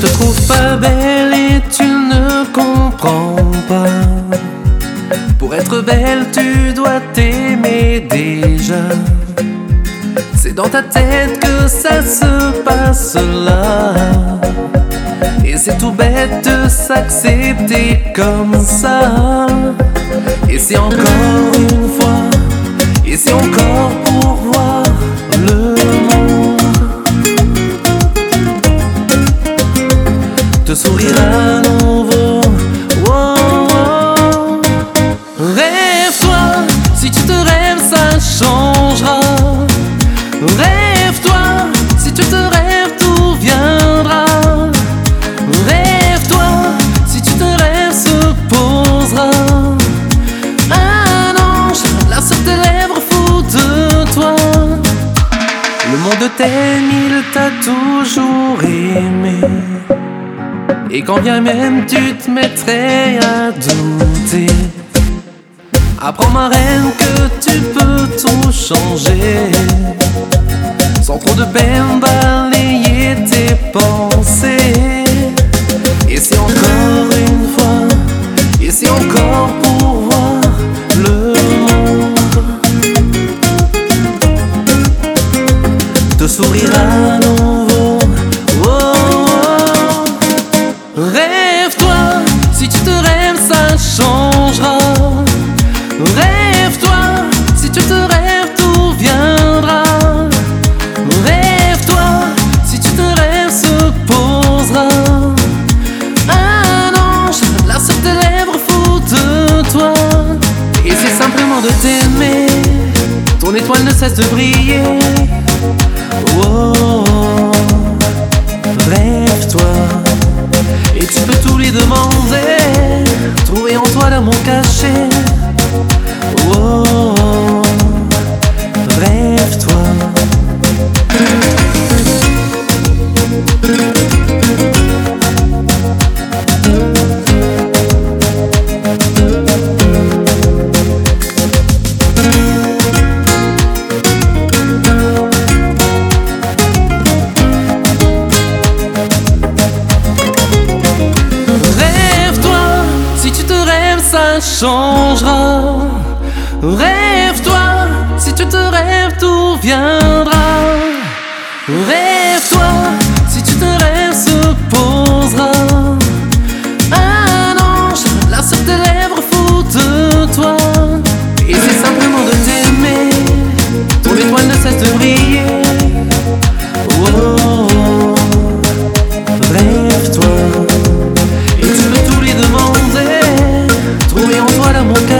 te trouve pas belle et tu ne comprends pas. Pour être belle, tu dois t'aimer déjà. C'est dans ta tête que ça se passe là. Et c'est tout bête de s'accepter comme ça. Et c'est encore une fois. Et c'est encore. Sourire à nouveau. Rêve-toi, si tu te rêves, ça changera. Rêve-toi, si tu te rêves, tout viendra. Rêve-toi, si tu te rêves, se posera. Un ange, là sur tes lèvres, fou de toi. Le monde t'aime, il t'a toujours aimé. Et quand bien même tu te mettrais à douter, apprends ma reine que tu peux tout changer. Sans trop de peine balayer tes pensées. De t'aimer. Ton étoile ne cesse de briller. changera. Rêve-toi, si tu te rêves, tout viendra. Rêve amor que